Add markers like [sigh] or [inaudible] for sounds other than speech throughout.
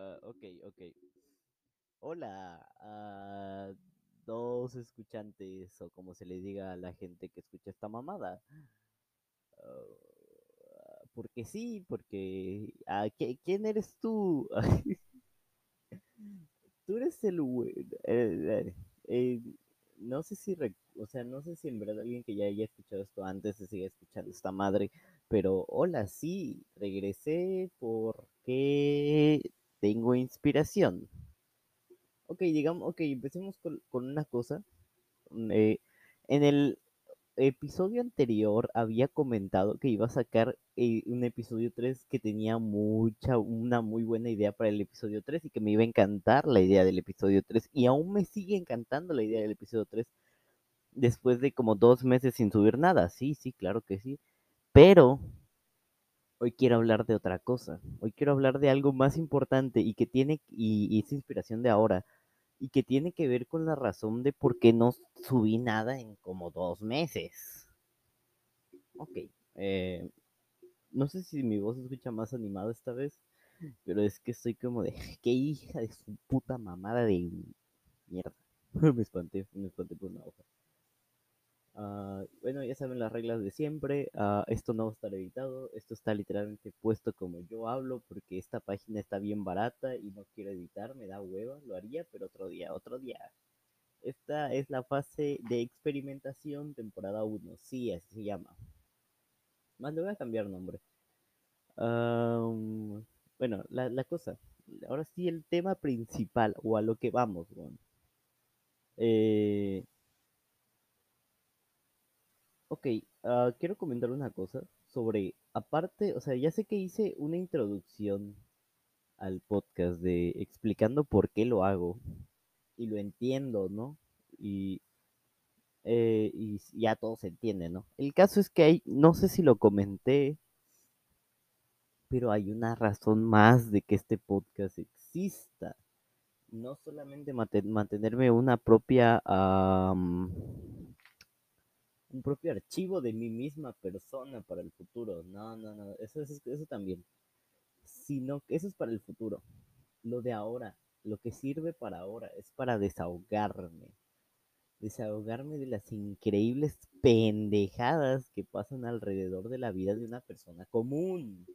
Ah, ok, ok. Hola a dos escuchantes, o como se le diga a la gente que escucha esta mamada. Ah, porque sí, porque... ah, ¿qué- ¿Quién eres tú? [laughs] Tú eres el... eh, eh, eh, no sé si... O sea, no sé si en verdad alguien que ya haya escuchado esto antes se sigue escuchando esta madre, pero hola, sí, regresé porque tengo inspiración. Ok, digamos, ok, empecemos con, con una cosa. Mm, eh, en el episodio anterior había comentado que iba a sacar eh, un episodio 3 que tenía mucha, una muy buena idea para el episodio 3 y que me iba a encantar la idea del episodio 3 y aún me sigue encantando la idea del episodio 3 después de como dos meses sin subir nada. Sí, sí, claro que sí. Pero hoy quiero hablar de otra cosa. Hoy quiero hablar de algo más importante y que tiene, y, es inspiración de ahora y que tiene que ver con la razón de por qué no subí nada en como dos meses. Ok, eh, no sé si mi voz se escucha más animada esta vez, pero es que estoy como de, qué hija de su puta mamada de mierda. [laughs] me espanté, me espanté por una hoja. Ah, bueno, ya saben las reglas de siempre. ah, esto no va a estar editado. Esto está literalmente puesto como yo hablo porque esta página está bien barata y no quiero editar. Me da hueva. Lo haría, pero otro día, otro día. Esta es la fase de experimentación, temporada 1. Sí, así se llama. Más le voy a cambiar nombre. Am, bueno, la, la cosa. Ahora sí, el tema principal o a lo que vamos, weón. Eh, Ok, ah, quiero comentar una cosa sobre, aparte, o sea, ya sé que hice una introducción al podcast de explicando por qué lo hago y lo entiendo, ¿no? Y, eh, y ya todo se entiende, ¿no? El caso es que hay, no sé si lo comenté, pero hay una razón más de que este podcast exista. No solamente mantenerme una propia, un propio archivo de mi misma persona para el futuro. No, no, no, eso, eso, eso también. Sino que eso es para el futuro. Lo de ahora, lo que sirve para ahora es para desahogarme. Desahogarme de las increíbles pendejadas que pasan alrededor de la vida de una persona común.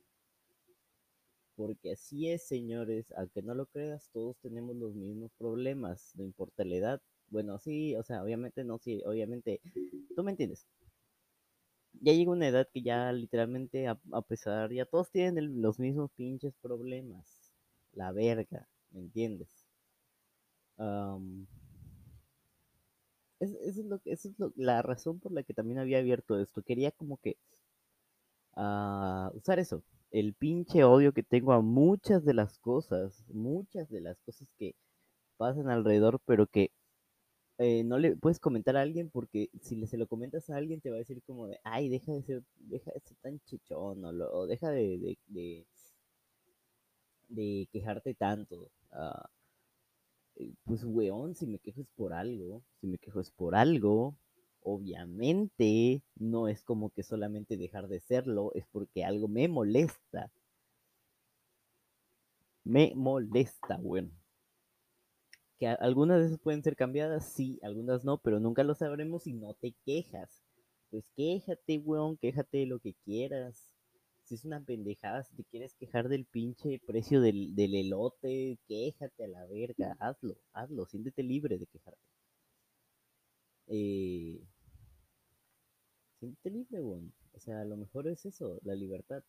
Porque así es, señores, aunque no lo creas, todos tenemos los mismos problemas, no importa la edad. Bueno, sí, o sea, obviamente no, sí, obviamente, tú me entiendes. ya llega una edad que ya literalmente, a, a pesar, ya todos tienen el- los mismos pinches problemas. La verga, ¿me entiendes? Am, es- eso es lo es lo- la razón por la que también había abierto esto. Quería como que ah, usar eso, el pinche odio que tengo a muchas de las cosas, muchas de las cosas que pasan alrededor, pero que eh, no le puedes comentar a alguien porque si le, se lo comentas a alguien te va a decir como de, ay, deja de ser, deja de ser tan chichón o, lo- deja de, de, de- quejarte tanto. Ah, eh, pues weón, si me quejo es por algo, si me quejo es por algo, obviamente no es como que solamente dejar de serlo, es porque algo me molesta, me molesta, weón. Que algunas veces pueden ser cambiadas, sí, algunas no, pero nunca lo sabremos si no te quejas. Pues quéjate, weón, quéjate de lo que quieras. Si es una pendejada, si te quieres quejar del pinche precio del, del elote, quéjate a la verga, hazlo, hazlo, siéntete libre de quejarte. Eh, siéntete libre, weón. O sea, a lo mejor es eso, la libertad.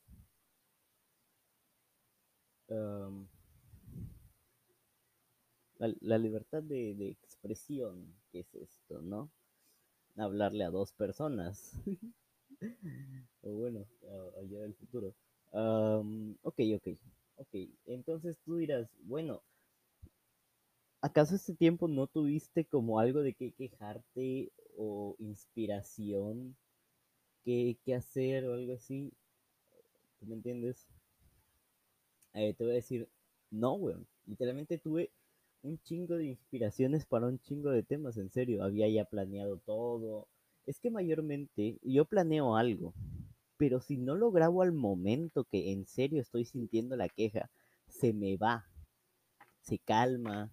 La, libertad de, de expresión, ¿qué es esto, no? Hablarle a dos personas. [laughs] O bueno, allá del futuro. Am, ok, ok, ok. Entonces tú dirás, bueno, ¿acaso este tiempo no tuviste como algo de qué quejarte o inspiración, qué, qué hacer o algo así? ¿Tú me entiendes? Eh, te voy a decir, no, weón. Literalmente tuve un chingo de inspiraciones para un chingo de temas, en serio. Había ya planeado todo. Es que mayormente yo planeo algo, pero si no lo grabo al momento que en serio estoy sintiendo la queja, se me va. se calma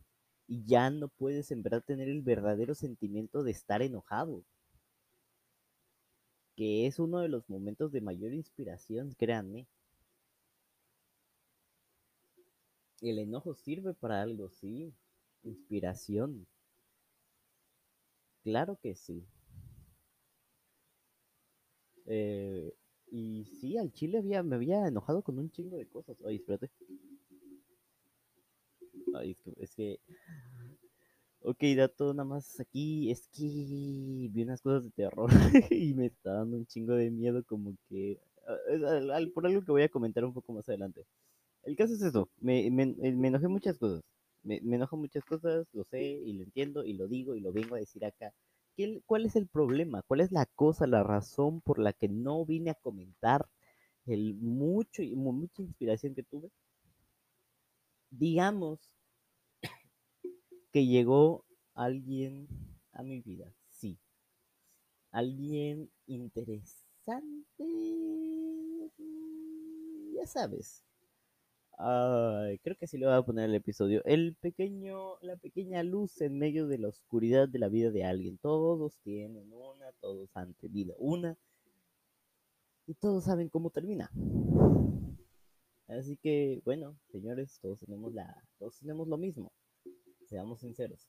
y ya no puedes en verdad tener el verdadero sentimiento de estar enojado. Que es uno de los momentos de mayor inspiración, créanme. El enojo sirve para algo, sí. Inspiración. Claro que sí. Eh, y sí, al chile había, me había enojado con un chingo de cosas. Ay, espérate. Ay, es que, es que... Ok, dato nada más aquí, es que vi unas cosas de terror [laughs] y me está dando un chingo de miedo como que... ah, por algo que voy a comentar un poco más adelante. El caso es eso, me, me, me enojé muchas cosas. Me, me enojo muchas cosas, lo sé y lo entiendo y lo digo y lo vengo a decir acá. ¿Qué, ¿Cuál es el problema? ¿Cuál es la cosa, la razón por la que no vine a comentar el mucho y mucha inspiración que tuve? Digamos [coughs] que llegó alguien a mi vida, sí. Alguien interesante, ya sabes. Creo que sí le voy a poner el episodio. El pequeño, la pequeña luz en medio de la oscuridad de la vida de alguien. Todos tienen una, todos han tenido una. Y todos saben cómo termina. Así que, bueno, señores, todos tenemos la, todos tenemos lo mismo. Seamos sinceros.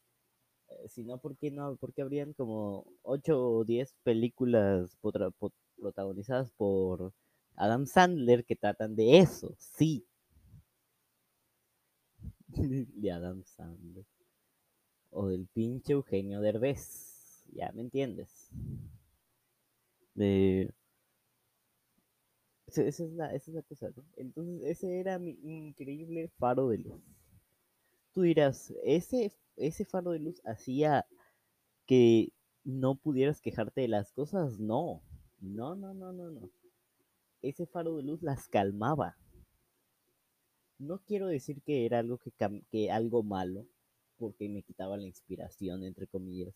Eh, si no, ¿por qué no? Porque habrían como 8 o 10 películas potra- po- protagonizadas por Adam Sandler que tratan de eso, sí. [laughs] de Adam Sandler. O del pinche Eugenio Derbez. Ya me entiendes. De... Esa es la, esa es la cosa, ¿no? Entonces, ese era mi increíble faro de luz. Tú dirás, ese, ese faro de luz hacía que no pudieras quejarte de las cosas. No, no, no, no, no, no. Ese faro de luz las calmaba. No quiero decir que era algo que, que algo malo, porque me quitaba la inspiración, entre comillas.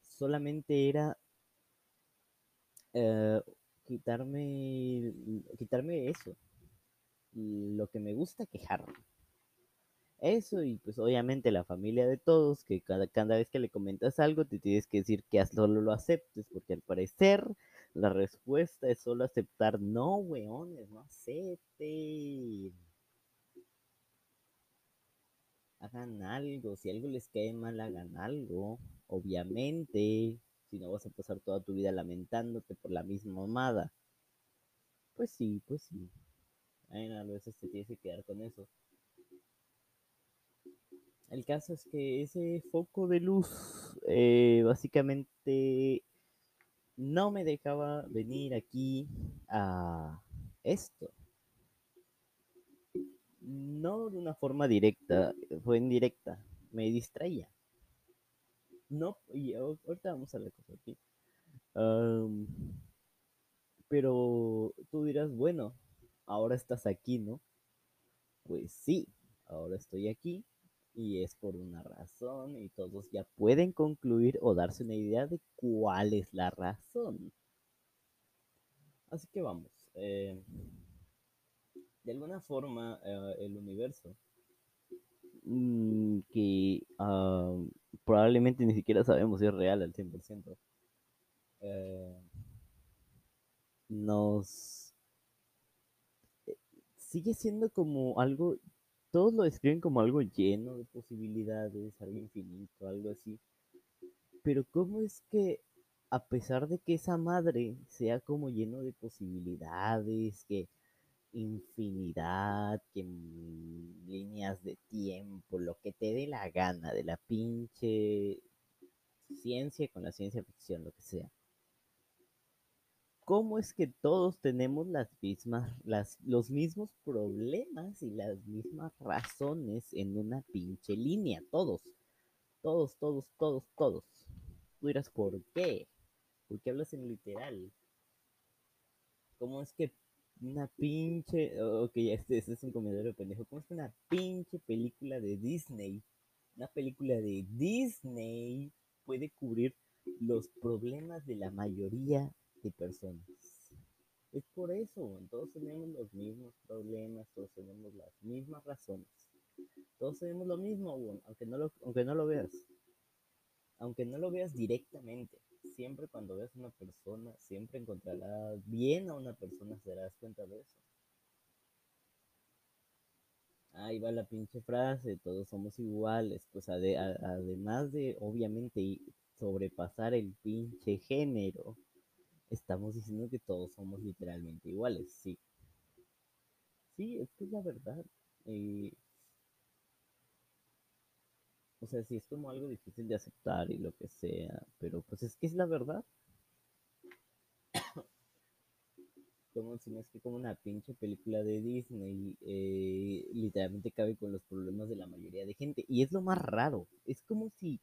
Solamente era eh, quitarme, quitarme eso, lo que me gusta quejarme. Eso y pues obviamente la familia de todos, que cada, cada vez que le comentas algo te tienes que decir que solo lo aceptes, porque al parecer la respuesta es solo aceptar, no, weones, no acepten. Hagan algo, si algo les cae mal, hagan algo, obviamente, si no vas a pasar toda tu vida lamentándote por la misma mamada. Pues sí, pues sí. Bueno, a veces te tienes que quedar con eso. El caso es que ese foco de luz eh, básicamente no me dejaba venir aquí a esto. No de una forma directa, fue indirecta. Me distraía. No, y ahor- ahorita vamos a la cosa aquí. Pero tú dirás, bueno, ahora estás aquí, ¿no? Pues sí, ahora estoy aquí y es por una razón y todos ya pueden concluir o darse una idea de cuál es la razón. Así que vamos. eh, de alguna forma, eh, el universo, mm, que ah, probablemente ni siquiera sabemos si es real al 100%, eh, nos sigue siendo como algo, todos lo describen como algo lleno de posibilidades, algo infinito, algo así. Pero ¿cómo es que a pesar de que esa madre sea como lleno de posibilidades, que infinidad, que líneas de tiempo, lo que te dé la gana de la pinche ciencia con la ciencia ficción, lo que sea. ¿Cómo es que todos tenemos las mismas, las, los mismos problemas y las mismas razones en una pinche línea? Todos, todos, todos, todos, todos. Tú dirás, ¿por qué? ¿Por qué hablas en literal? ¿Cómo es que una pinche... Ok, este, este es un comentario pendejo. ¿Cómo es que una pinche película de Disney, una película de Disney puede cubrir los problemas de la mayoría de personas? Es por eso, todos tenemos los mismos problemas, todos tenemos las mismas razones. Todos tenemos lo mismo, aunque no lo, aunque no lo veas. Aunque no lo veas directamente. Siempre cuando veas a una persona, siempre encontrarás bien a una persona, te darás cuenta de eso. Ahí va la pinche frase, todos somos iguales. Pues además de, obviamente, sobrepasar el pinche género, estamos diciendo que todos somos literalmente iguales, sí. Sí, es que es la verdad. Eh, o sea, sí es como algo difícil de aceptar y lo que sea, pero pues es que es la verdad. [coughs] como si no es que como una pinche película de Disney, eh, literalmente cabe con los problemas de la mayoría de gente. Y es lo más raro. Es como si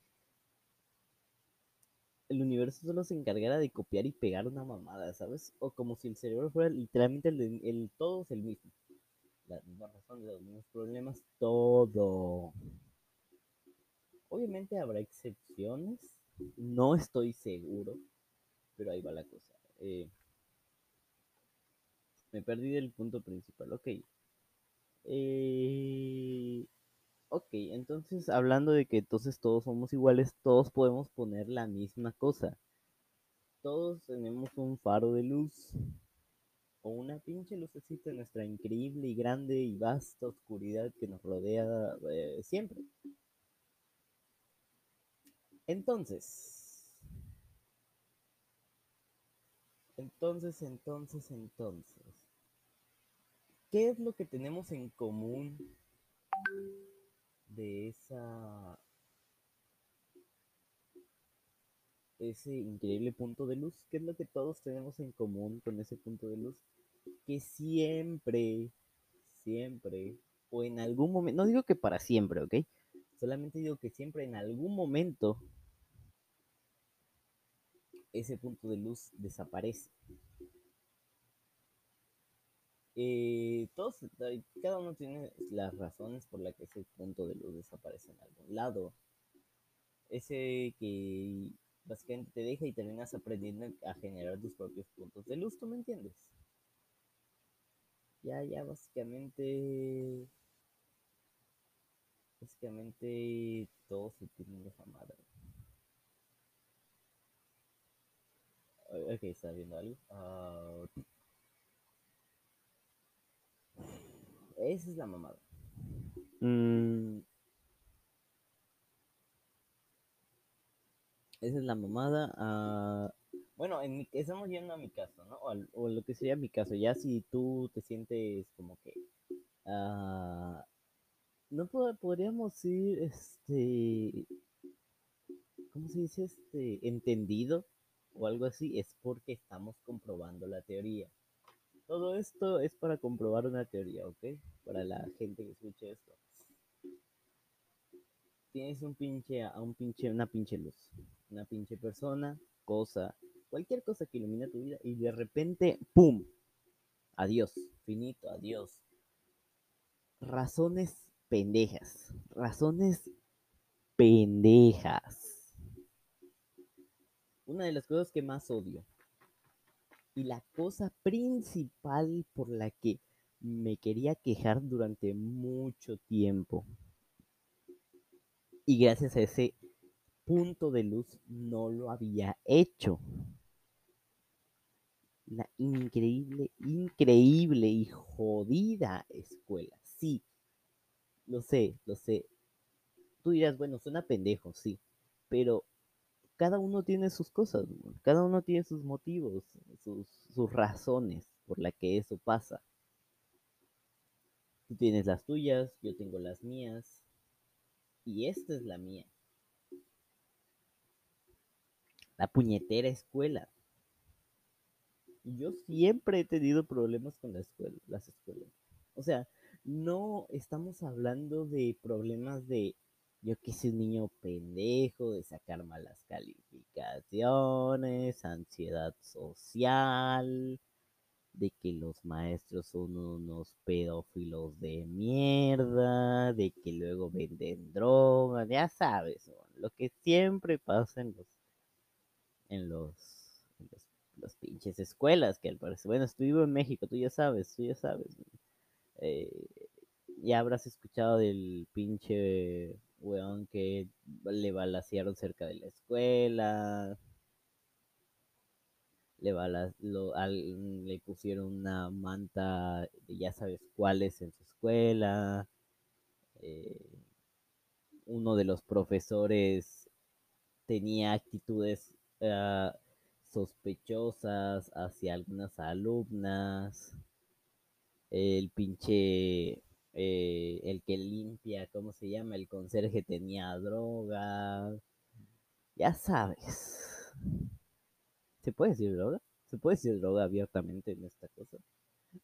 el universo solo se encargara de copiar y pegar una mamada, ¿sabes? O como si el cerebro fuera literalmente el, todo es el mismo. Las mismas razones, los mismos problemas, todo. Obviamente habrá excepciones, no estoy seguro, pero ahí va la cosa. Eh, me perdí del punto principal, ok. Eh, ok, entonces hablando de que entonces todos somos iguales, todos podemos poner la misma cosa. Todos tenemos un faro de luz o una pinche lucecita en nuestra increíble y grande y vasta oscuridad que nos rodea eh, siempre. Entonces, entonces, entonces, entonces, ¿qué es lo que tenemos en común de esa ese increíble punto de luz? ¿Qué es lo que todos tenemos en común con ese punto de luz? Que siempre, siempre, o en algún momento, no digo que para siempre, ¿ok? Solamente digo que siempre en algún momento ese punto de luz desaparece. Eh, todos, cada uno tiene las razones por las que ese punto de luz desaparece en algún lado. Ese que básicamente te deja y terminas aprendiendo a generar tus propios puntos de luz, ¿tú me entiendes? Ya, ya, básicamente Básicamente todos se tienen esa madre. Ok, está viendo algo. Uh, esa es la mamada. Mm. Esa es la mamada. Uh, bueno, en mi, estamos yendo a mi caso, ¿no? O, o, lo que sería mi caso. Ya si tú te sientes como que uh, no podríamos ir, este, ¿cómo se dice? Este, entendido o algo así, es porque estamos comprobando la teoría. Todo esto es para comprobar una teoría, ¿ok? Para la gente que escuche esto. Tienes un pinche, a un pinche, una pinche luz, una pinche persona, cosa, cualquier cosa que ilumina tu vida y de repente, ¡pum! Adiós, finito, adiós. Razones pendejas. Razones pendejas. Una de las cosas que más odio. Y la cosa principal por la que me quería quejar durante mucho tiempo. Y gracias a ese punto de luz no lo había hecho. La increíble, increíble y jodida escuela. Sí, lo sé, lo sé. Tú dirás, bueno, suena pendejo, sí. Pero cada uno tiene sus cosas, cada uno tiene sus motivos, sus, sus razones por la que eso pasa. Tú tienes las tuyas, yo tengo las mías. Y esta es la mía. La puñetera escuela. Yo siempre he tenido problemas con la escuela, las escuelas. O sea, no estamos hablando de problemas de, yo que soy un niño pendejo, de sacar malas calificaciones, ansiedad social, de que los maestros son unos pedófilos de mierda, de que luego venden drogas, ya sabes, lo que siempre pasa en los, en los, los, pinches escuelas, que al parecer, bueno, estuve en México, tú ya sabes, tú ya sabes. Eh, ya habrás escuchado del pinche weón que le balasearon cerca de la escuela. Le, pusieron una manta de ya sabes cuáles en su escuela. Eh, uno de los profesores tenía actitudes uh, sospechosas hacia algunas alumnas. El pinche, eh, el que limpia, ¿cómo se llama? El conserje tenía droga. Ya sabes. ¿Se puede decir droga? ¿Se puede decir droga abiertamente en esta cosa?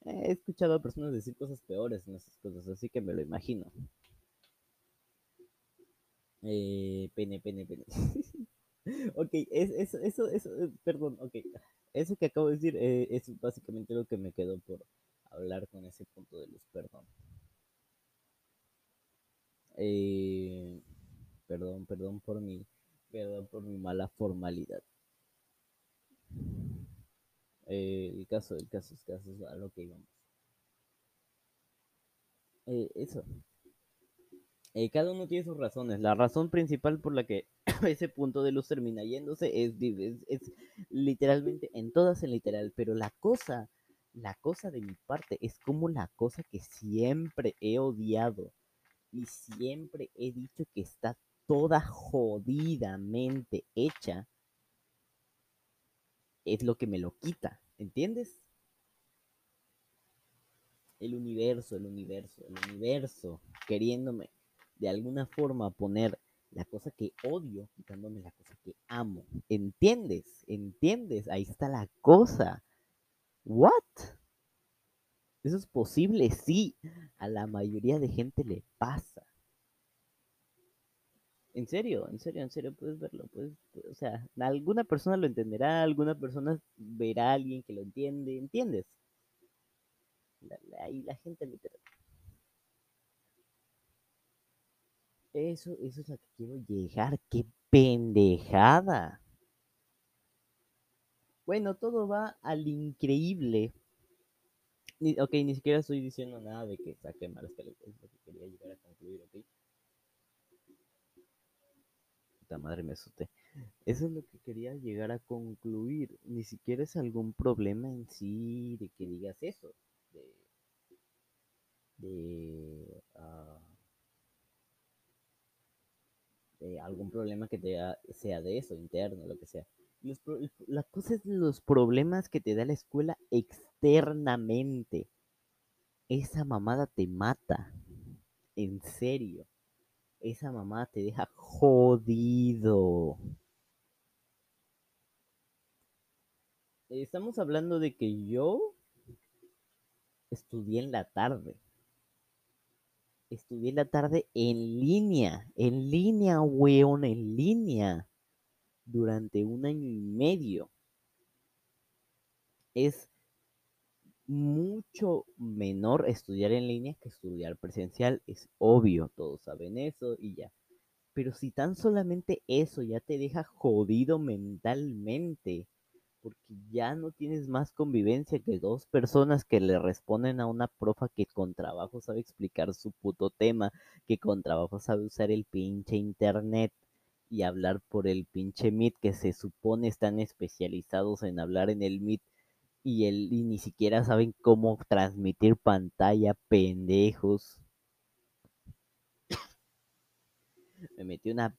He escuchado a personas decir cosas peores en estas cosas, así que me lo imagino. Eh, pene, pene, pene. [laughs] ok, es, eso, eso, eso, eh, perdón, ok. Eso que acabo de decir es básicamente lo que me quedó por hablar con ese punto de luz, perdón. Eh, perdón, perdón por mi, perdón por mi mala formalidad. Eh, el caso, el caso, el caso es a lo que íbamos. Eh, eso. Cada uno tiene sus razones. La razón principal por la que [clears throat] ese punto de luz termina yéndose es, es, literalmente, en todas en literal, pero la cosa, la cosa de mi parte es como la cosa que siempre he odiado y siempre he dicho que está toda jodidamente hecha, es lo que me lo quita, ¿entiendes? El universo, el universo, el universo, queriéndome de alguna forma poner la cosa que odio quitándome la cosa que amo. ¿Entiendes? ¿Entiendes? Ahí está la cosa. ¿What? ¿Eso es posible? Sí, a la mayoría de gente le pasa. En serio, en serio, en serio, puedes verlo. Puedes, o sea, alguna persona lo entenderá, alguna persona verá a alguien que lo entiende, ¿entiendes? La, la, y la gente literal. Eso, eso es lo que quiero llegar. ¡Qué pendejada! Bueno, todo va al increíble. Ni, ok, ni siquiera estoy diciendo nada de que saque malas calificaciones. Es lo que quería llegar a concluir, ok. Puta madre, me asusté. Eso es lo que quería llegar a concluir. Ni siquiera es algún problema en sí de que digas eso. De. de uh, eh, algún problema que te sea de eso, interno, lo que sea. Los, la cosa es los problemas que te da la escuela externamente. Esa mamada te mata. En serio. Esa mamada te deja jodido. Estamos hablando de que yo estudié en la tarde estudié la tarde en línea, en línea, weón, en línea, durante un año y medio. Es mucho menor estudiar en línea que estudiar presencial, es obvio, todos saben eso y ya. Pero si tan solamente eso ya te deja jodido mentalmente, porque ya no tienes más convivencia que dos personas que le responden a una profa que con trabajo sabe explicar su puto tema, que con trabajo sabe usar el pinche internet y hablar por el pinche Meet que se supone están especializados en hablar en el Meet y, ni siquiera saben cómo transmitir pantalla, pendejos. me metí una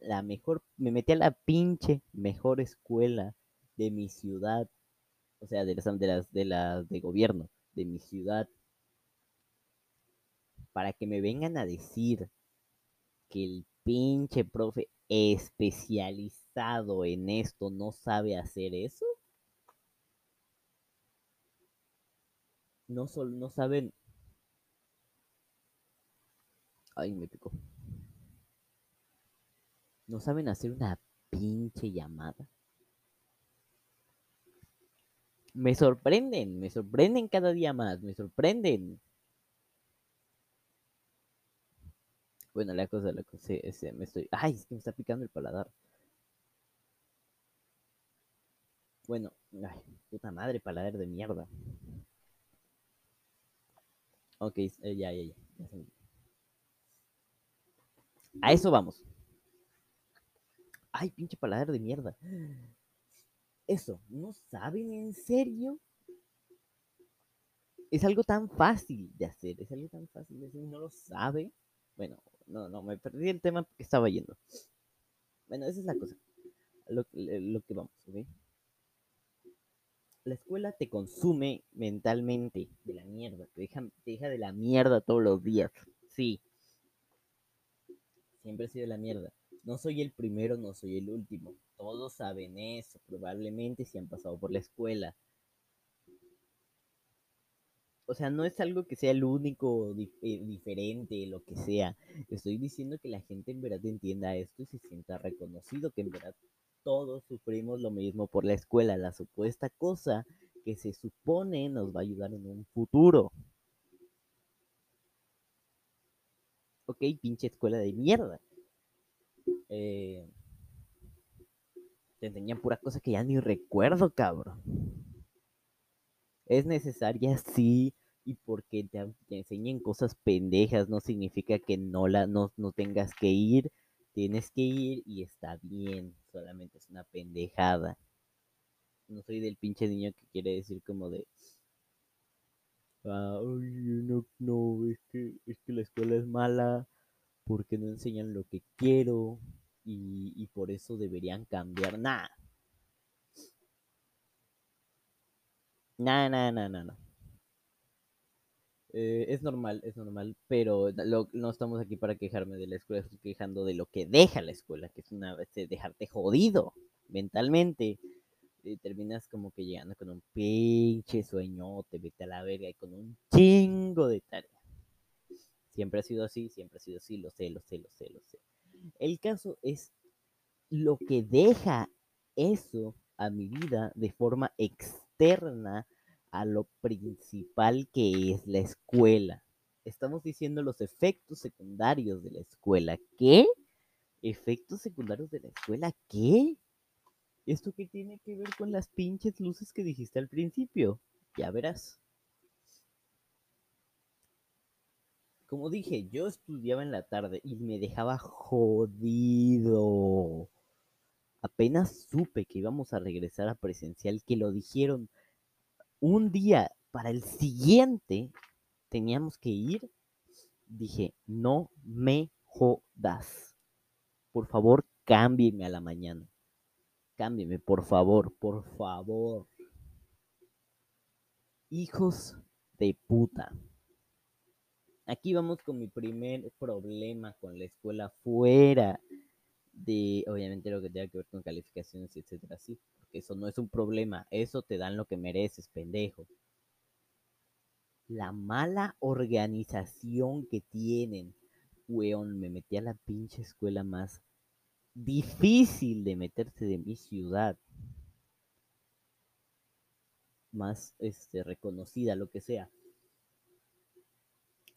la mejor me metí a la pinche mejor escuela de mi ciudad, o sea, de las de las de las de gobierno de mi ciudad, para que me vengan a decir que el pinche profe especializado en esto no sabe hacer eso. No solo no saben. Ay, me picó. No saben hacer una pinche llamada me sorprenden, me sorprenden cada día más, me sorprenden. Bueno, la cosa, la cosa, ese, me estoy... Ay, es que me está picando el paladar. Bueno, ay, puta madre, paladar de mierda. Ok, eh, ya, ya, ya. ya A eso vamos. Ay, pinche paladar de mierda. Eso, ¿no saben en serio? Es algo tan fácil de hacer, es algo tan fácil de hacer no lo sabe. Bueno, no, no, me perdí el tema que estaba yendo. Bueno, esa es la cosa. Lo, lo- que vamos, ¿ok? La escuela te consume mentalmente de la mierda, te deja, te deja de la mierda todos los días. Sí. Siempre he sido la mierda. No soy el primero, no soy el último. Todos saben eso, probablemente si han pasado por la escuela. O sea, no es algo que sea el único, eh, diferente, lo que sea. Estoy diciendo que la gente en verdad entienda esto y se sienta reconocido, que en verdad todos sufrimos lo mismo por la escuela, la supuesta cosa que se supone nos va a ayudar en un futuro. Ok, pinche escuela de mierda. Eh, te enseñan pura cosa que ya ni recuerdo, cabrón. Es necesaria, sí, y porque te, enseñen cosas pendejas no significa que no, la, no, no tengas que ir. Tienes que ir y está bien, solamente es una pendejada. No soy del pinche niño que quiere decir como de... "Ah, no, no, es que, es que la escuela es mala porque no enseñan lo que quiero y, y por eso deberían cambiar. Nah, nah, nah, nah, nah. Eh, es normal, es normal, pero no estamos aquí para quejarme de la escuela, estoy quejando de lo que deja la escuela, que es una vez de dejarte jodido mentalmente. Y terminas como que llegando con un pinche sueñote, vete a la verga, y con un chingo de tarea. Siempre ha sido así, siempre ha sido así, lo sé, lo sé, lo sé, lo sé. El caso es lo que deja eso a mi vida de forma a lo principal que es la escuela. Estamos diciendo los efectos secundarios de la escuela. ¿Qué? ¿Efectos secundarios de la escuela? ¿Qué? ¿Esto qué tiene que ver con las pinches luces que dijiste al principio? Ya verás. Como dije, yo estudiaba en la tarde y me dejaba jodido. Apenas supe que íbamos a regresar a presencial, que lo dijeron un día para el siguiente, teníamos que ir. Dije, no me jodas. Por favor, cámbieme a la mañana. Cámbieme, por favor, por favor. Hijos de puta. Aquí vamos con mi primer problema con la escuela fuera de, obviamente, lo que tenga que ver con calificaciones, etcétera, sí, porque eso no es un problema, eso te dan lo que mereces, pendejo. La mala organización que tienen, weón, me metí a la pinche escuela más difícil de meterse de mi ciudad, más este, reconocida, lo que sea.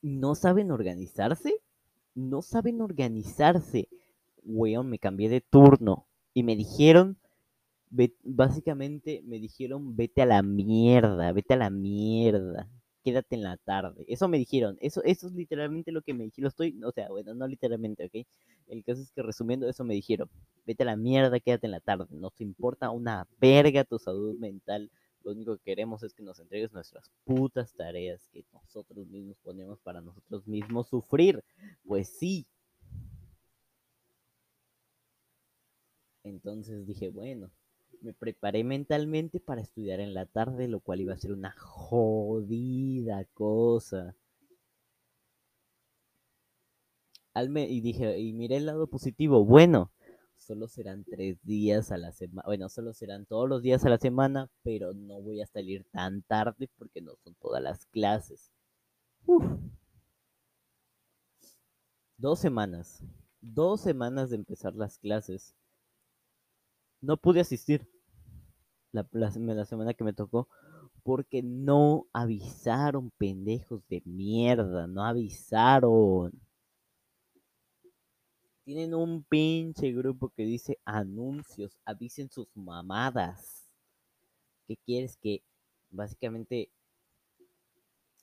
No saben organizarse, no saben organizarse. Weón, me cambié de turno y me dijeron, básicamente me dijeron, vete a la mierda, vete a la mierda, quédate en la tarde. Eso me dijeron, eso, eso es literalmente lo que me dijeron. Estoy, o sea, bueno, no literalmente, ¿ok? El caso es que resumiendo eso me dijeron, vete a la mierda, quédate en la tarde. No te importa una verga tu salud mental. Lo único que queremos es que nos entregues nuestras putas tareas que nosotros mismos ponemos para nosotros mismos sufrir. Pues sí. Entonces dije, bueno, me preparé mentalmente para estudiar en la tarde, lo cual iba a ser una jodida cosa. Al me- y dije, y miré el lado positivo, bueno, solo serán tres días a la semana, bueno, solo serán todos los días a la semana, pero no voy a salir tan tarde porque no son todas las clases. Uf. Dos semanas, dos semanas de empezar las clases. No pude asistir la, la, semana que me tocó porque no avisaron, pendejos de mierda, no avisaron. Tienen un pinche grupo que dice anuncios, avisen sus mamadas. ¿Qué quieres que básicamente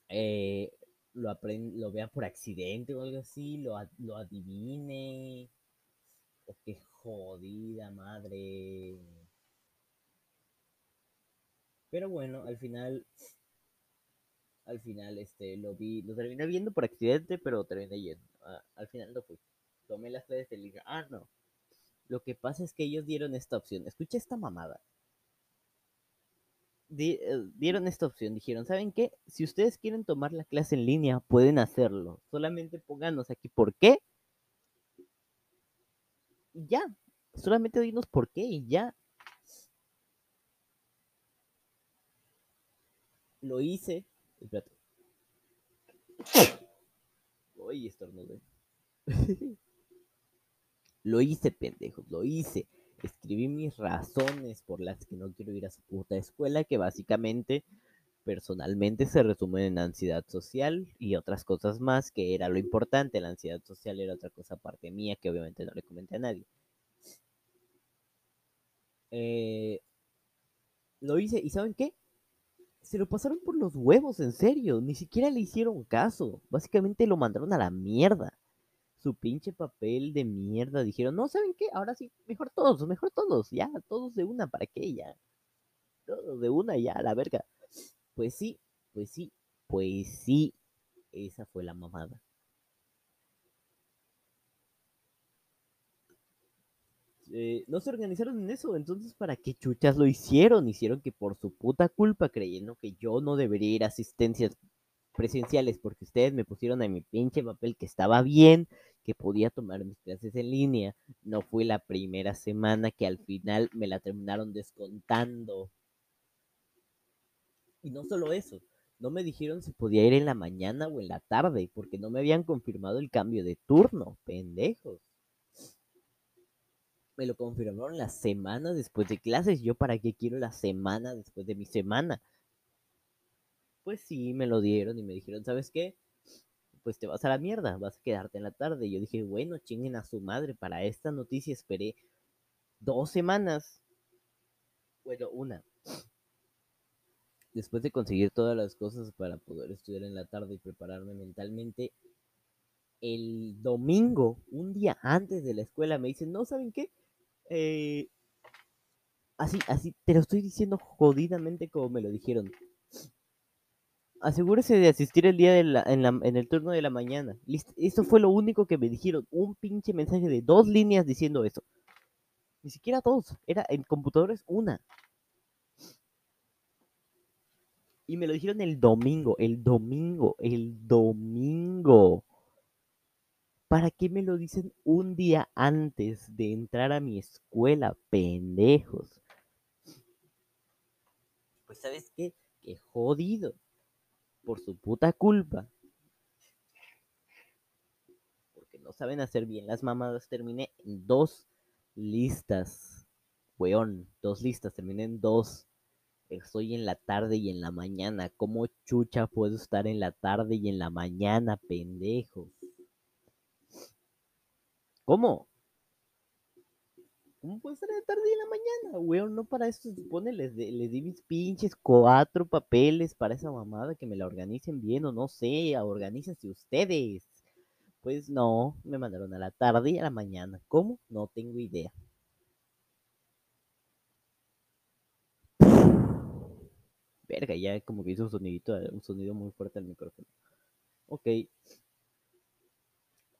eh, lo, lo vea por accidente o algo así, lo, lo adivine. O qué jodida madre. Pero bueno, al final, al final, este, lo vi, lo terminé viendo por accidente, pero terminé yendo. Al final no fui. Tomé las redes y dije, ah, no. Lo que pasa es que ellos dieron esta opción. Escucha esta mamada. Eh, dieron esta opción. Dijeron, ¿saben qué? Si ustedes quieren tomar la clase en línea, pueden hacerlo. Solamente pónganos aquí por qué. Y ya. Solamente dinos por qué y ya. Lo hice. Espérate. Uy, estornudé. [laughs] lo hice, pendejos, lo hice escribí mis razones por las que no quiero ir a su puta escuela, que básicamente, personalmente, se resumen en ansiedad social y otras cosas más, que era lo importante. La ansiedad social era otra cosa aparte mía, que obviamente no le comenté a nadie. Eh, lo hice, ¿y saben qué? Se lo pasaron por los huevos, en serio. Ni siquiera le hicieron caso. Básicamente lo mandaron a la mierda su pinche papel de mierda. Dijeron, no, ¿saben qué? Ahora sí, mejor todos, mejor todos, ya, todos de una, ¿para qué? Ya, todos de una, ya, la verga. Pues sí, pues sí, pues sí, esa fue la mamada. Eh, no se organizaron en eso, entonces ¿para qué chuchas lo hicieron? Hicieron que por su puta culpa, creyendo que yo no debería ir a asistencias presenciales porque ustedes me pusieron en mi pinche papel que estaba bien, que podía tomar mis clases en línea. No fue la primera semana que al final me la terminaron descontando. Y no solo eso, no me dijeron si podía ir en la mañana o en la tarde, porque no me habían confirmado el cambio de turno, pendejos. Me lo confirmaron la semana después de clases. Yo para qué quiero la semana después de mi semana. Pues sí, me lo dieron y me dijeron, ¿sabes qué? Pues te vas a la mierda, vas a quedarte en la tarde. Y yo dije, bueno, chinguen a su madre. Para esta noticia esperé dos semanas. Bueno, una. Después de conseguir todas las cosas para poder estudiar en la tarde y prepararme mentalmente, el domingo, un día antes de la escuela, me dicen, no, ¿saben qué? Eh, así, así, te lo estoy diciendo jodidamente como me lo dijeron asegúrese de asistir el día de la, en, la, en, el turno de la mañana. Listo. Eso fue lo único que me dijeron. Un pinche mensaje de dos líneas diciendo eso. Ni siquiera dos. Era en computadores una. Y me lo dijeron el domingo, el domingo, el domingo. ¿Para qué me lo dicen un día antes de entrar a mi escuela, pendejos? Pues sabes qué, qué jodido por su puta culpa. Porque no saben hacer bien las mamadas. Terminé en dos listas. Weón, dos listas. Terminé en dos. Estoy en la tarde y en la mañana. ¿Cómo chucha puedo estar en la tarde y en la mañana, pendejo? ¿Cómo? ¿Cómo puede ser de tarde y en la mañana, weón? No para esto se supone, les, les di mis pinches cuatro papeles para esa mamada, que me la organicen bien o no sé, organícense ustedes. Pues no, me mandaron a la tarde y a la mañana. ¿Cómo? No tengo idea. Verga, ya como que hizo un sonidito, un sonido muy fuerte al micrófono. Ok.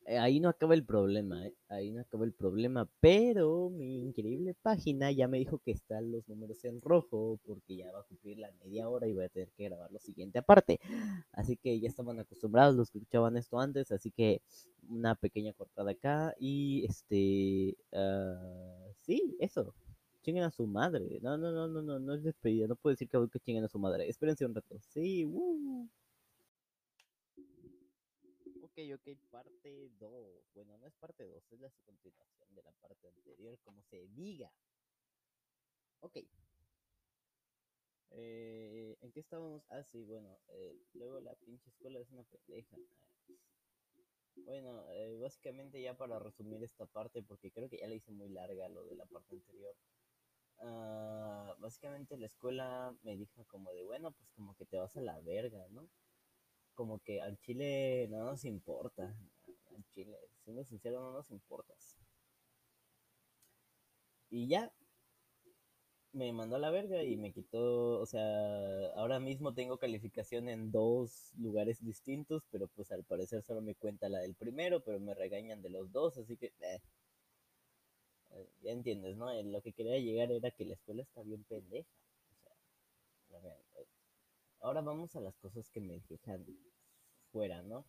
Eh, ahí no acaba el problema, ¿eh? ahí no acaba el problema, pero mi increíble página ya me dijo que están los números en rojo porque ya va a cumplir la media hora y voy a tener que grabar lo siguiente aparte. Así que ya estaban acostumbrados los que escuchaban esto antes, así que una pequeña cortada acá y este, uh, sí, eso. Chinguen a su madre. No, no, no, no, no, no es despedida. No puedo decir que, que chinguen a su madre. Espérense un rato. Sí, uh. Ok, ok, parte 2. Bueno, no es parte 2, es la continuación de la parte anterior, como se diga. Ok. Eh, ¿En qué estábamos? Ah, sí, bueno, eh, luego la pinche escuela es una pendeja. Bueno, eh, básicamente ya para resumir esta parte, porque creo que ya la hice muy larga lo de la parte anterior. Uh, básicamente la escuela me dijo como de, bueno, pues como que te vas a la verga, ¿no? como que al Chile no nos importa. Al Chile, siendo sincero, no nos importas. Y ya, me mandó a la verga y me quitó, o sea, ahora mismo tengo calificación en dos lugares distintos, pero pues al parecer solo me cuenta la del primero, pero me regañan de los dos, así que... Eh. Ya entiendes, ¿no? Lo que quería llegar era que la escuela está bien pendeja. O sea, eh, ahora vamos a las cosas que me dejan fuera, ¿no?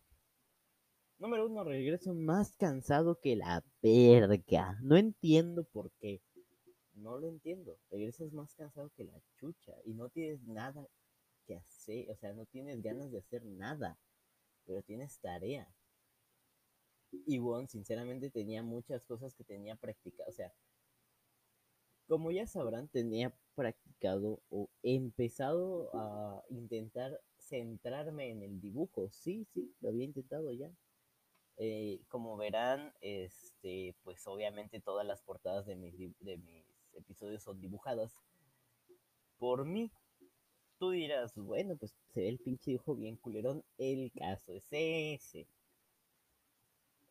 Número uno, regreso más cansado que la verga. No entiendo por qué. No lo entiendo. Regresas más cansado que la chucha y no tienes nada que hacer. O sea, no tienes ganas de hacer nada. Pero tienes tarea. Y bueno, sinceramente tenía muchas cosas que tenía practicado. O sea, como ya sabrán, tenía practicado o empezado a intentar centrarme en el dibujo. Sí, sí, lo había intentado ya. Eh, como verán, este, pues obviamente todas las portadas de mis, de mis episodios son dibujadas por mí. Tú dirás, bueno, pues se ve el pinche dibujo bien culerón. El caso es ese.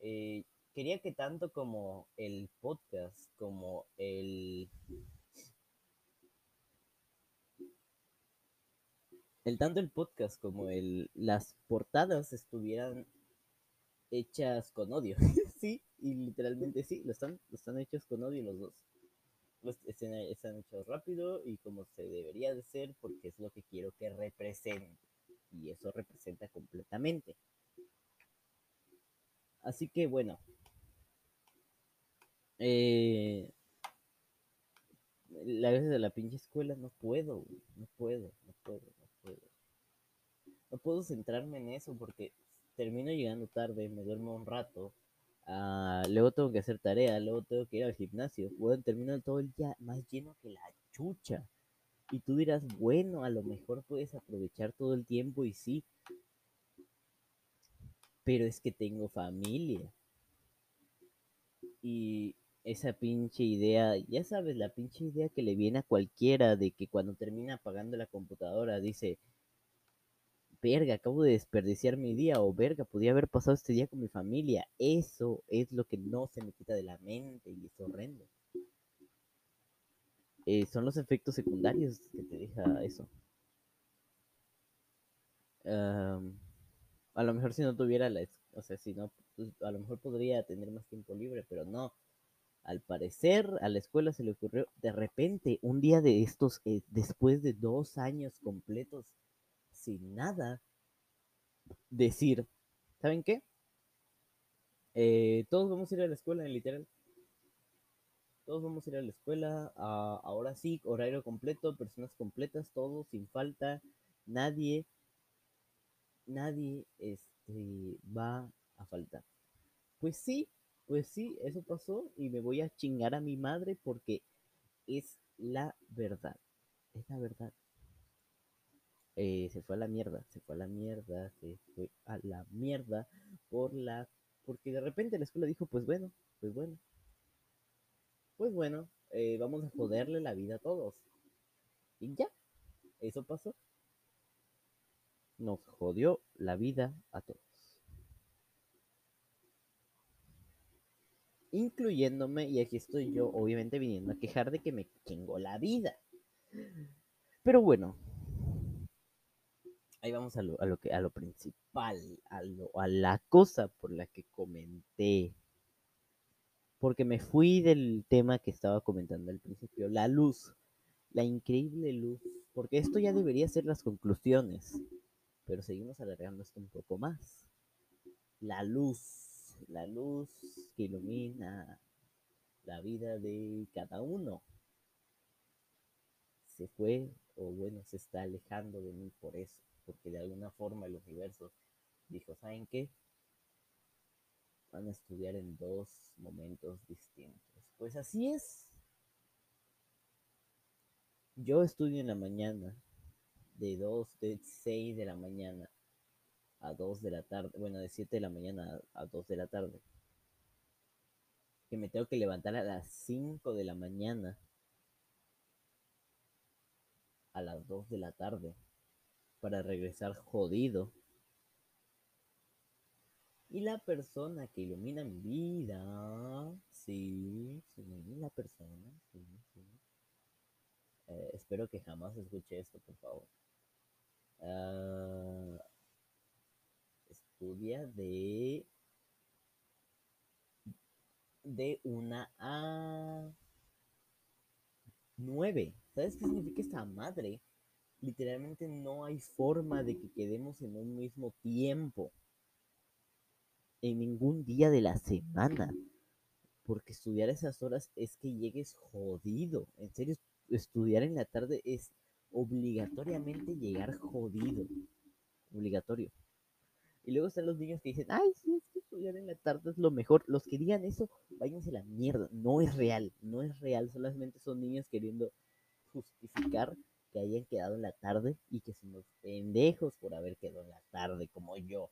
Eh, quería que tanto como el podcast, como el... El tanto el podcast como el, las portadas estuvieran hechas con odio. [laughs] sí, y literalmente sí, lo están, están hechos con odio los dos. Los, están, están hechos rápido y como se debería de ser porque es lo que quiero que represente. Y eso representa completamente. Así que bueno. Eh, la veces de la pinche escuela no puedo, no puedo, no puedo, no puedo. No puedo centrarme en eso porque termino llegando tarde, me duermo un rato, uh, luego tengo que hacer tarea, luego tengo que ir al gimnasio, bueno, termino todo el día más lleno que la chucha. Y tú dirás, bueno, a lo mejor puedes aprovechar todo el tiempo y sí, pero es que tengo familia. Y esa pinche idea, ya sabes, la pinche idea que le viene a cualquiera de que cuando termina apagando la computadora dice, verga, acabo de desperdiciar mi día o verga, podía haber pasado este día con mi familia. Eso es lo que no se me quita de la mente y es horrendo. Eh, son los efectos secundarios que te deja eso. A lo mejor si no tuviera la, o sea, si no, pues, a lo mejor podría tener más tiempo libre, pero no. Al parecer, a la escuela se le ocurrió de repente, un día de estos, eh, después de dos años completos sin nada, decir, ¿saben qué? Eh, todos vamos a ir a la escuela, en literal. Todos vamos a ir a la escuela. ahora sí, horario completo, personas completas, todos sin falta. Nadie, nadie este, va a faltar. Pues sí, pues sí, eso pasó y me voy a chingar a mi madre porque es la verdad. Es la verdad. Eh, se fue a la mierda, se fue a la mierda, se fue a la mierda por la porque de repente la escuela dijo, pues bueno, pues bueno, pues bueno, eh, vamos a joderle la vida a todos. Y ya, eso pasó. Nos jodió la vida a todos. Incluyéndome, y aquí estoy yo, obviamente viniendo a quejar de que me chingó la vida. Pero bueno, ahí vamos a lo, que, a lo principal, a, lo, a la cosa por la que comenté. Porque me fui del tema que estaba comentando al principio, la luz, la increíble luz, porque esto ya debería ser las conclusiones, pero seguimos alargando esto un poco más. La luz, la luz que ilumina la vida de cada uno. Se fue, o bueno, se está alejando de mí por eso porque de alguna forma el universo dijo, ¿saben qué? Van a estudiar en dos momentos distintos. Pues así es. Yo estudio en la mañana, de 2, de 6 de la mañana a 2 de la tarde, bueno, de 7 de la mañana a 2 de la tarde. Que me tengo que levantar a las 5 de la mañana a las 2 de la tarde para regresar jodido Y la persona que ilumina mi vida, sí, sí, la persona, sí, sí. Eh, espero que jamás escuche esto, por favor. Ah, estudia de de una a nueve. ¿Sabes qué significa esta madre? Literalmente no hay forma de que quedemos en un mismo tiempo. En ningún día de la semana. Porque estudiar esas horas es que llegues jodido. En serio, estudiar en la tarde es obligatoriamente llegar jodido. Obligatorio. Y luego están los niños que dicen, ay, sí, es que estudiar en la tarde es lo mejor. Los que digan eso, váyanse a la mierda. No es real, no es real. Solamente son niños queriendo justificar que hayan quedado en la tarde y que son los pendejos por haber quedado en la tarde, como yo.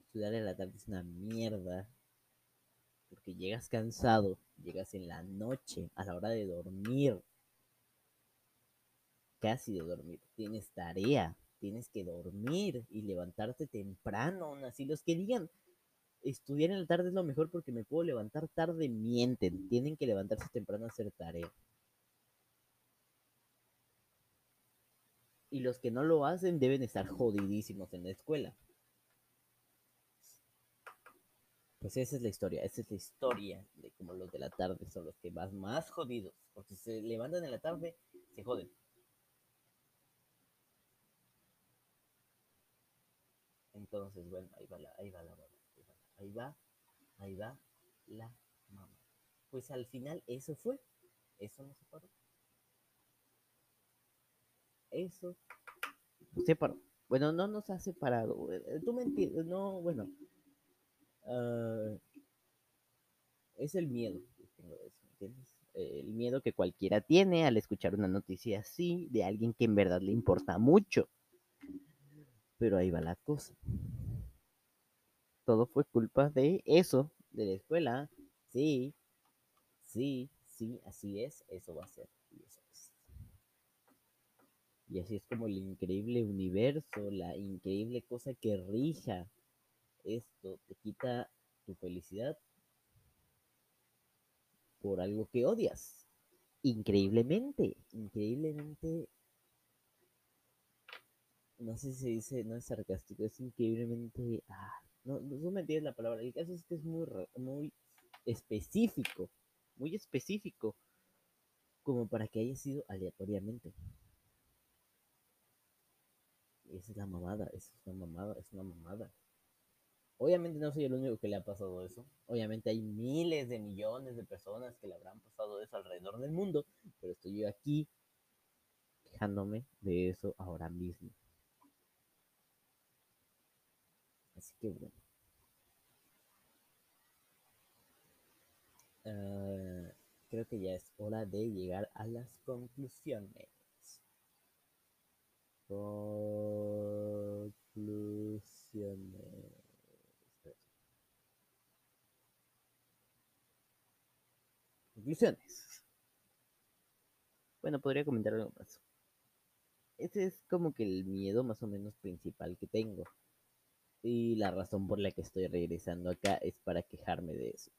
Estudiar en la tarde es una mierda. Porque llegas cansado, llegas en la noche, a la hora de dormir. Casi de dormir. Tienes tarea, tienes que dormir y levantarte temprano. Así los que digan, estudiar en la tarde es lo mejor porque me puedo levantar tarde, mienten. Tienen que levantarse temprano a hacer tarea. Y los que no lo hacen deben estar jodidísimos en la escuela. Pues esa es la historia, esa es la historia de cómo los de la tarde son los que más, más jodidos. Porque se levantan en la tarde, se joden. Entonces, bueno, ahí va la, ahí va la mamá. Ahí va, ahí va la mamá. Pues al final eso fue. Eso no se paró. Eso se paró. Bueno, no nos ha separado. Tú me entiendes. No, bueno. Uh, es el miedo que tengo eso, ¿entiendes? El miedo que cualquiera tiene al escuchar una noticia así de alguien que en verdad le importa mucho. Pero ahí va la cosa. Todo fue culpa de eso, de la escuela. Sí, sí, sí, así es, eso va a ser. Y, eso es. y así es como el increíble universo, la increíble cosa que rija esto, te quita tu felicidad por algo que odias. Increíblemente, increíblemente no sé si se dice, no es sarcástico, es increíblemente, ah, no, no me entiendes la palabra, el caso es que es muy, muy específico, muy específico, como para que haya sido aleatoriamente. Esa es la mamada, esa es una mamada, es una mamada. Obviamente no soy el único que le ha pasado eso. Obviamente hay miles de millones de personas que le habrán pasado eso alrededor del mundo. Pero estoy yo aquí quejándome de eso ahora mismo. Así que bueno. Uh, creo que ya es hora de llegar a las conclusiones. Conclusiones. Conclusiones. Bueno, podría comentar algo más. Ese es como que el miedo más o menos principal que tengo. Y la razón por la que estoy regresando acá es para quejarme de eso.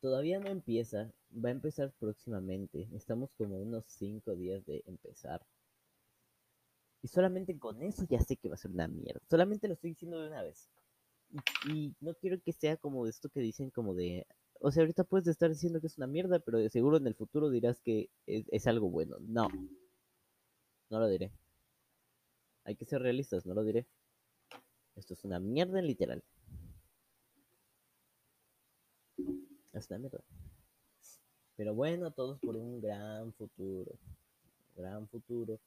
Todavía no empieza, va a empezar próximamente. Estamos como unos 5 días de empezar. Y solamente con eso ya sé que va a ser una mierda. Solamente lo estoy diciendo de una vez. Y, no quiero que sea como esto que dicen como de... O sea, ahorita puedes estar diciendo que es una mierda, pero de seguro en el futuro dirás que es algo bueno. No. No lo diré. Hay que ser realistas, no lo diré. Esto es una mierda literal. Es una mierda. Pero bueno, todos por un gran futuro. gran futuro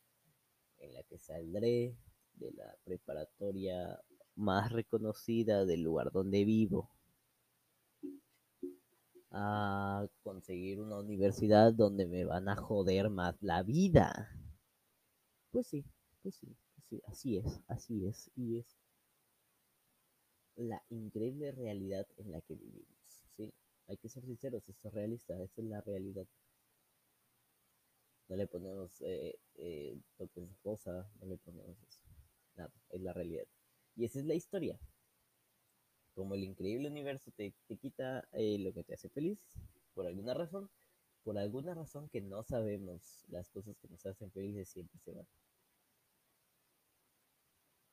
en la que saldré de la preparatoria más reconocida del lugar donde vivo a conseguir una universidad donde me van a joder más la vida. Pues sí, pues sí, pues sí, así es, así es, y es la increíble realidad en la que vivimos. ¿sí? Hay que ser sinceros, esto es realista, esta es la realidad. No le ponemos eh, eh, toques de cosa, no le ponemos eso. nada, es la realidad. Y esa es la historia. Como el increíble universo te, te quita eh, lo que te hace feliz, por alguna razón, por alguna razón que no sabemos, las cosas que nos hacen felices siempre se van.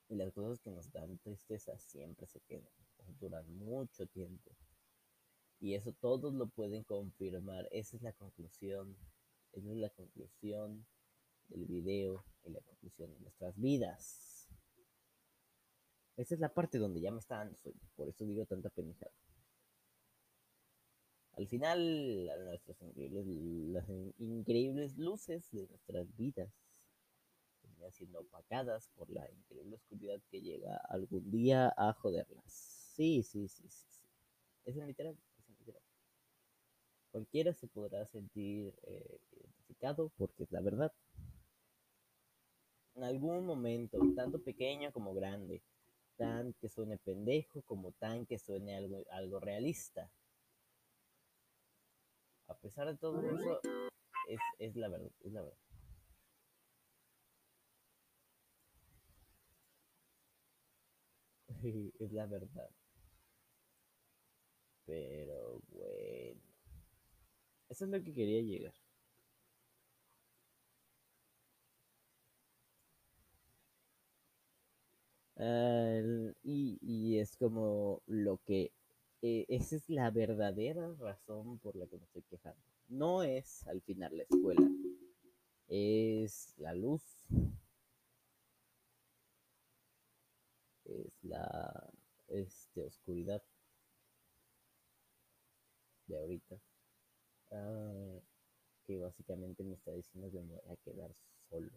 Y las cosas que nos dan tristeza siempre se quedan, duran mucho tiempo. Y eso todos lo pueden confirmar. Esa es la conclusión. Esa es la conclusión del video y la conclusión de nuestras vidas. Esa es la parte donde ya me está dando. Por eso digo tanta pendejada. Al final, nuestras increíbles, las increíbles luces de nuestras vidas siendo opacadas por la increíble oscuridad que llega algún día a joderlas. Sí, sí, sí, sí. sí. Es literal. Cualquiera se podrá sentir eh, identificado porque es la verdad. En algún momento, tanto pequeño como grande, tan que suene pendejo como tan que suene algo, algo realista. A pesar de todo eso, es, es la verdad, es la verdad. [laughs] es la verdad. Pero bueno. Eso es lo que quería llegar. Uh, y, y, es como lo que... Eh, esa es la verdadera razón por la que me estoy quejando. No es al final la escuela. Es la luz. Es la este, oscuridad de ahorita. Uh, que básicamente me está diciendo que me voy a quedar solo.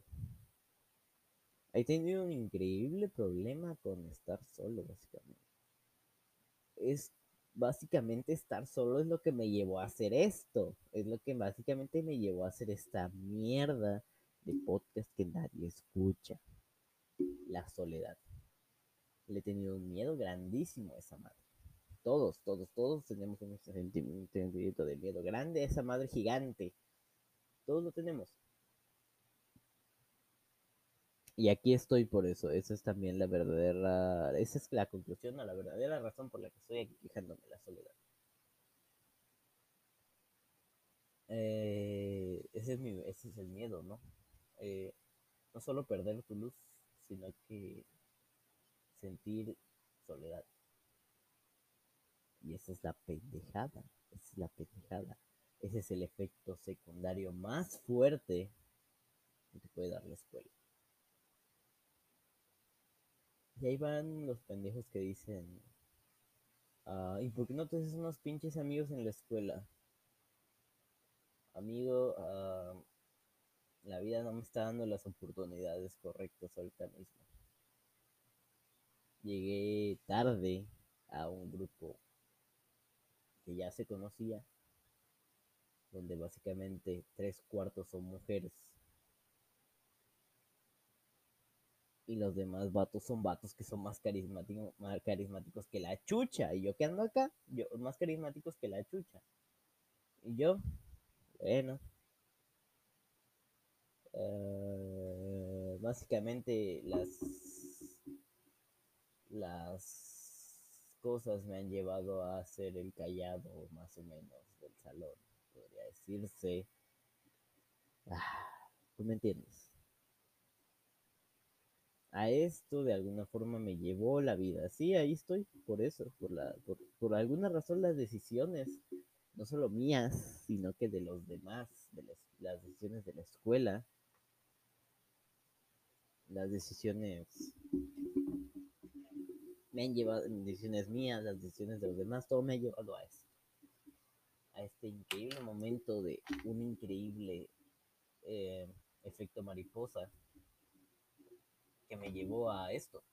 He tenido un increíble problema con estar solo, básicamente. Es básicamente estar solo es lo que me llevó a hacer esto. Es lo que básicamente me llevó a hacer esta mierda de podcast que nadie escucha. La soledad. Le he tenido un miedo grandísimo a esa madre. Todos, todos, todos tenemos un sentimiento de miedo grande a esa madre gigante. Todos lo tenemos. Y aquí estoy por eso. Esa es también la verdadera. Esa es la conclusión a la verdadera razón por la que estoy aquí quejándome la soledad. Eh, ese, es mi, ese es el miedo, ¿no? Eh, no solo perder tu luz, sino que sentir soledad. Y esa es la pendejada. Esa es la pendejada. Ese es el efecto secundario más fuerte que te puede dar la escuela. Y ahí van los pendejos que dicen, ah, ¿y por qué no te haces unos pinches amigos en la escuela? Amigo, uh, la vida no me está dando las oportunidades correctas ahorita mismo. Llegué tarde a un grupo que ya se conocía, donde básicamente tres cuartos son mujeres y los demás vatos son vatos que son más carismáticos, más carismáticos que la chucha. Y yo que ando acá, yo más carismáticos que la chucha. Y yo, bueno. Uh, básicamente las las cosas me han llevado a ser el callado más o menos del salón, podría decirse. Ah, ¿Tú me entiendes? a esto de alguna forma me llevó la vida. Sí, ahí estoy, por eso, por, la, por, por alguna razón las decisiones, no solo mías, sino que de los demás, de las, las decisiones de la escuela, las decisiones me han llevado, decisiones mías, las decisiones de los demás, todo me ha llevado a eso. A este increíble momento de un increíble eh, efecto mariposa que me llevó a esto,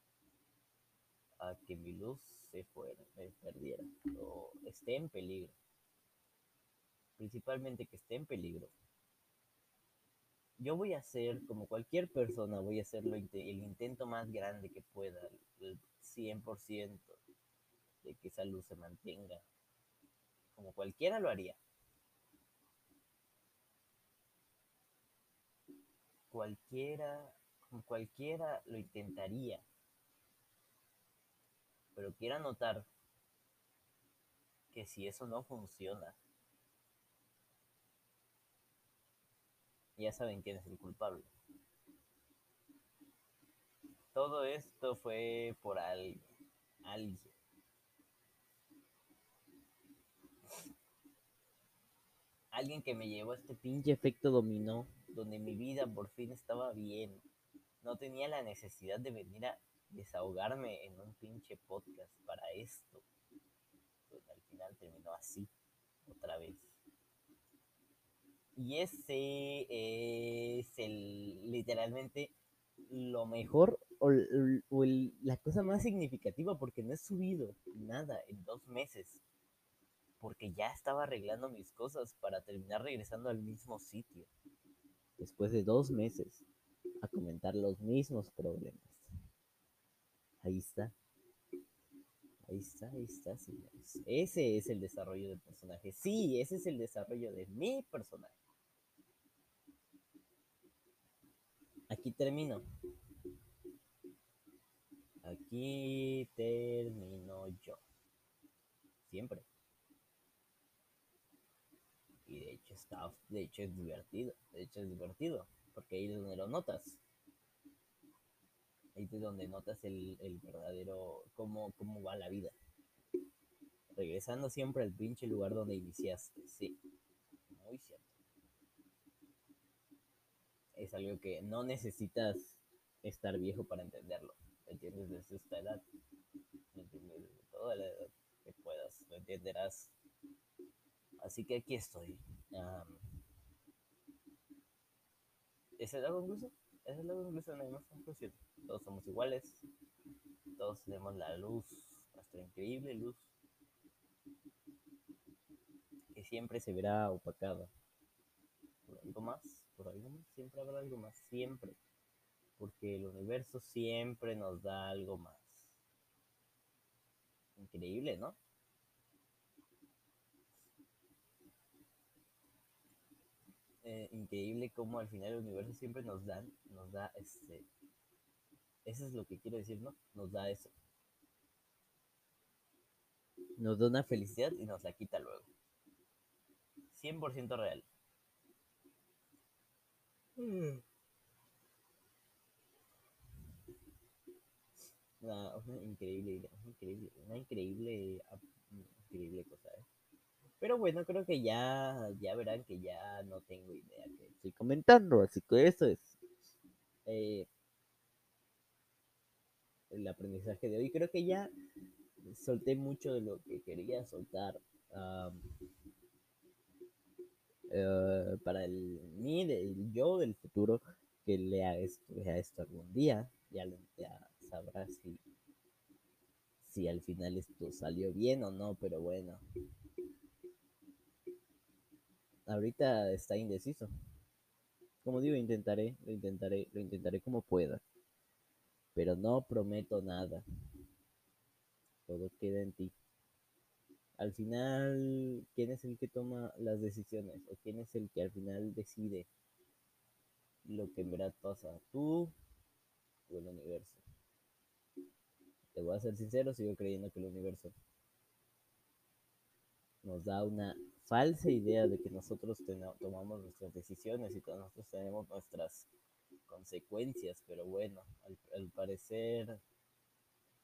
a que mi luz se fuera, me perdiera, o esté en peligro. Principalmente que esté en peligro. Yo voy a hacer, como cualquier persona, voy a hacer el intento más grande que pueda, el 100% de que esa luz se mantenga. Como cualquiera lo haría. Cualquiera cualquiera lo intentaría. Pero quiero notar que si eso no funciona, ya saben quién es el culpable. Todo esto fue por alguien. alguien. Alguien que me llevó a este pinche efecto dominó, donde mi vida por fin estaba bien. No tenía la necesidad de venir a desahogarme en un pinche podcast para esto. Pues al final terminó así, otra vez. Y ese es el literalmente lo mejor o, la cosa más significativa porque no he subido nada en dos meses. Porque ya estaba arreglando mis cosas para terminar regresando al mismo sitio. Después de dos meses a comentar los mismos problemas. Ahí está. Ahí está, ahí está, señores. Ese es el desarrollo del personaje. Sí, ese es el desarrollo de mi personaje. Aquí termino. Aquí termino yo. Siempre. Y de hecho está, de hecho es divertido. De hecho es divertido. Porque ahí es donde lo notas. Ahí es donde notas el, verdadero, cómo, cómo va la vida. Regresando siempre al pinche lugar donde iniciaste. Sí. Muy cierto es algo que no necesitas estar viejo para entenderlo. ¿Me entiendes? Desde esta edad. ¿Me entiendes? Desde toda la edad que puedas. Lo entenderás. Así que aquí estoy. ¿Esa es la conclusión? Esa es la conclusión, no hay más conclusión. Todos somos iguales. Todos tenemos la luz, nuestra increíble luz, que siempre se verá opacada por algo más por algo más, siempre habrá algo más, siempre. Porque el universo siempre nos da algo más. Increíble, ¿no? Eh, increíble cómo al final el universo siempre nos da, nos da este, eso es lo que quiero decir, ¿no? Nos da eso. Nos da una felicidad y nos la quita luego. 100% real. Mm. Una, increíble, cosa. ¿eh? Pero bueno, creo que ya, ya verán que ya no tengo idea que estoy comentando, así que eso es eh, el aprendizaje de hoy. Creo que ya solté mucho de lo que quería soltar. Eh, para el mí, el yo del futuro que lea esto, lea esto algún día, ya, ya sabrá si, si al final esto salió bien o no, pero bueno. Ahorita está indeciso. Como digo, intentaré, lo intentaré, lo intentaré como pueda. Pero no prometo nada. Todo queda en ti al final, ¿quién es el que toma las decisiones? ¿O quién es el que al final decide lo que en verdad pasa? ¿Tú o el universo? Te voy a ser sincero, sigo creyendo que el universo nos da una falsa idea de que nosotros tomamos nuestras decisiones y que nosotros tenemos nuestras consecuencias, pero bueno, al parecer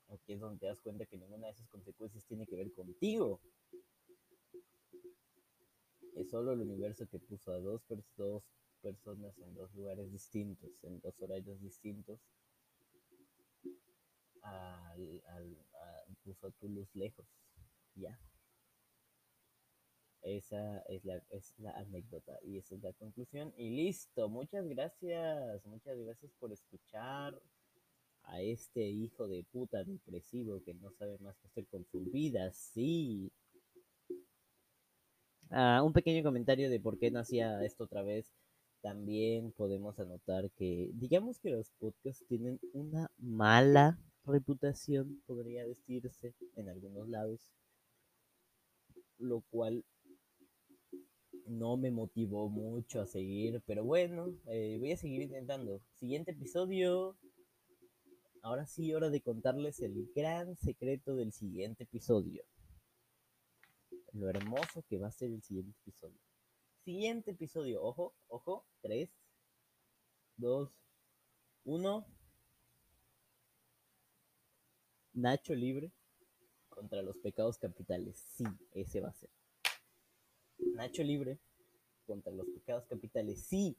Aquí es donde te das cuenta que ninguna de esas consecuencias tiene que ver contigo. Es solo el universo que puso a dos, personas en dos lugares distintos, en dos horarios distintos. Al, al, puso tu luz lejos. Ya. Esa es la, es la anécdota y esa es la conclusión. Y listo. Muchas gracias. Muchas gracias por escuchar a este hijo de puta depresivo que no sabe más que hacer con su vida, sí. Ah, un pequeño comentario de por qué no hacía esto otra vez. También podemos anotar que, digamos que los podcasts tienen una mala reputación, podría decirse, en algunos lados, lo cual no me motivó mucho a seguir, pero bueno, eh, voy a seguir intentando. Siguiente episodio. Ahora sí, hora de contarles el gran secreto del siguiente episodio. Lo hermoso que va a ser el siguiente episodio. Siguiente episodio, ojo, ojo, 3, 2, 1. Nacho libre contra los pecados capitales. Sí, ese va a ser. Nacho libre contra los pecados capitales. Sí,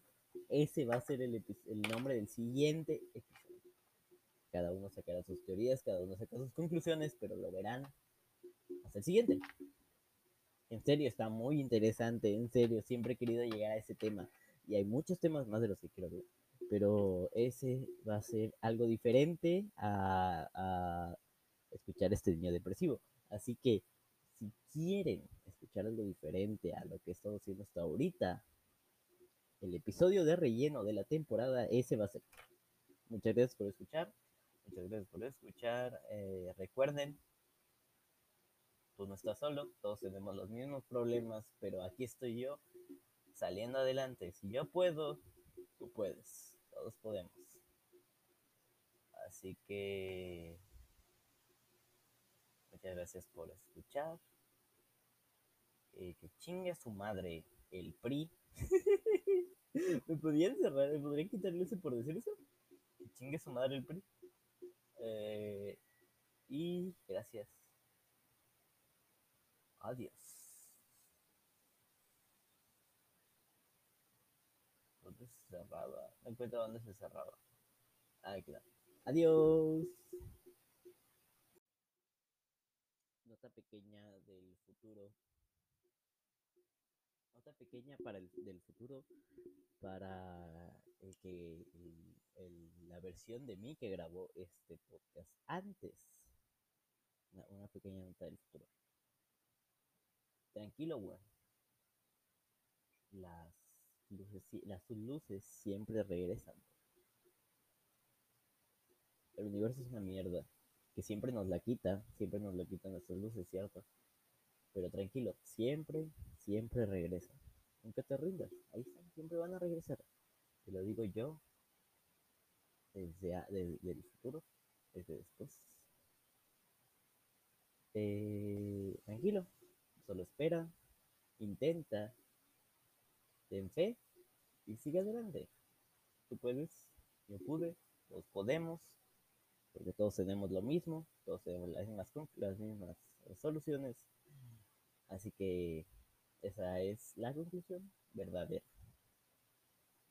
ese va a ser el, el nombre del siguiente episodio. Cada uno sacará sus teorías, cada uno sacará sus conclusiones, pero lo verán hasta el siguiente. En serio, está muy interesante, en serio, siempre he querido llegar a ese tema. Y hay muchos temas más de los que quiero hablar. Pero ese va a ser algo diferente a, escuchar este niño depresivo. Así que si quieren escuchar algo diferente a lo que he estado haciendo hasta ahorita, el episodio de relleno de la temporada, ese va a ser. Muchas gracias por escuchar. Muchas gracias por escuchar. Eh, recuerden, tú no estás solo, todos tenemos los mismos problemas, pero aquí estoy yo saliendo adelante. Si yo puedo, tú puedes. Todos podemos. Así que muchas gracias por escuchar. Que chingue a su madre el PRI. [laughs] ¿Me podrían cerrar? ¿Me podrían quitarle ese por decir eso? Que chingue a su madre el PRI. Eh, y gracias. Adiós. ¿Dónde se cerraba? No encuentro dónde se cerraba. Ah, claro. Adiós. Nota pequeña del futuro. Nota pequeña para el del futuro para el que el, la versión de mí que grabó este podcast antes. Una, una pequeña nota del futuro. Tranquilo, weón. Las luces, las luces siempre regresan. El universo es una mierda. Que siempre nos la quita. Siempre nos la quitan nuestras luces, ¿cierto? Pero tranquilo, siempre, siempre regresan. Nunca te rindas. Ahí están, siempre van a regresar. Te lo digo yo. Desde, desde el futuro. Desde después. Eh, tranquilo. Solo espera, intenta, ten fe y sigue adelante. Tú puedes, yo pude, todos podemos, porque todos tenemos lo mismo, todos tenemos las mismas, las mismas soluciones. Así que esa es la conclusión verdadera.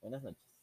Buenas noches.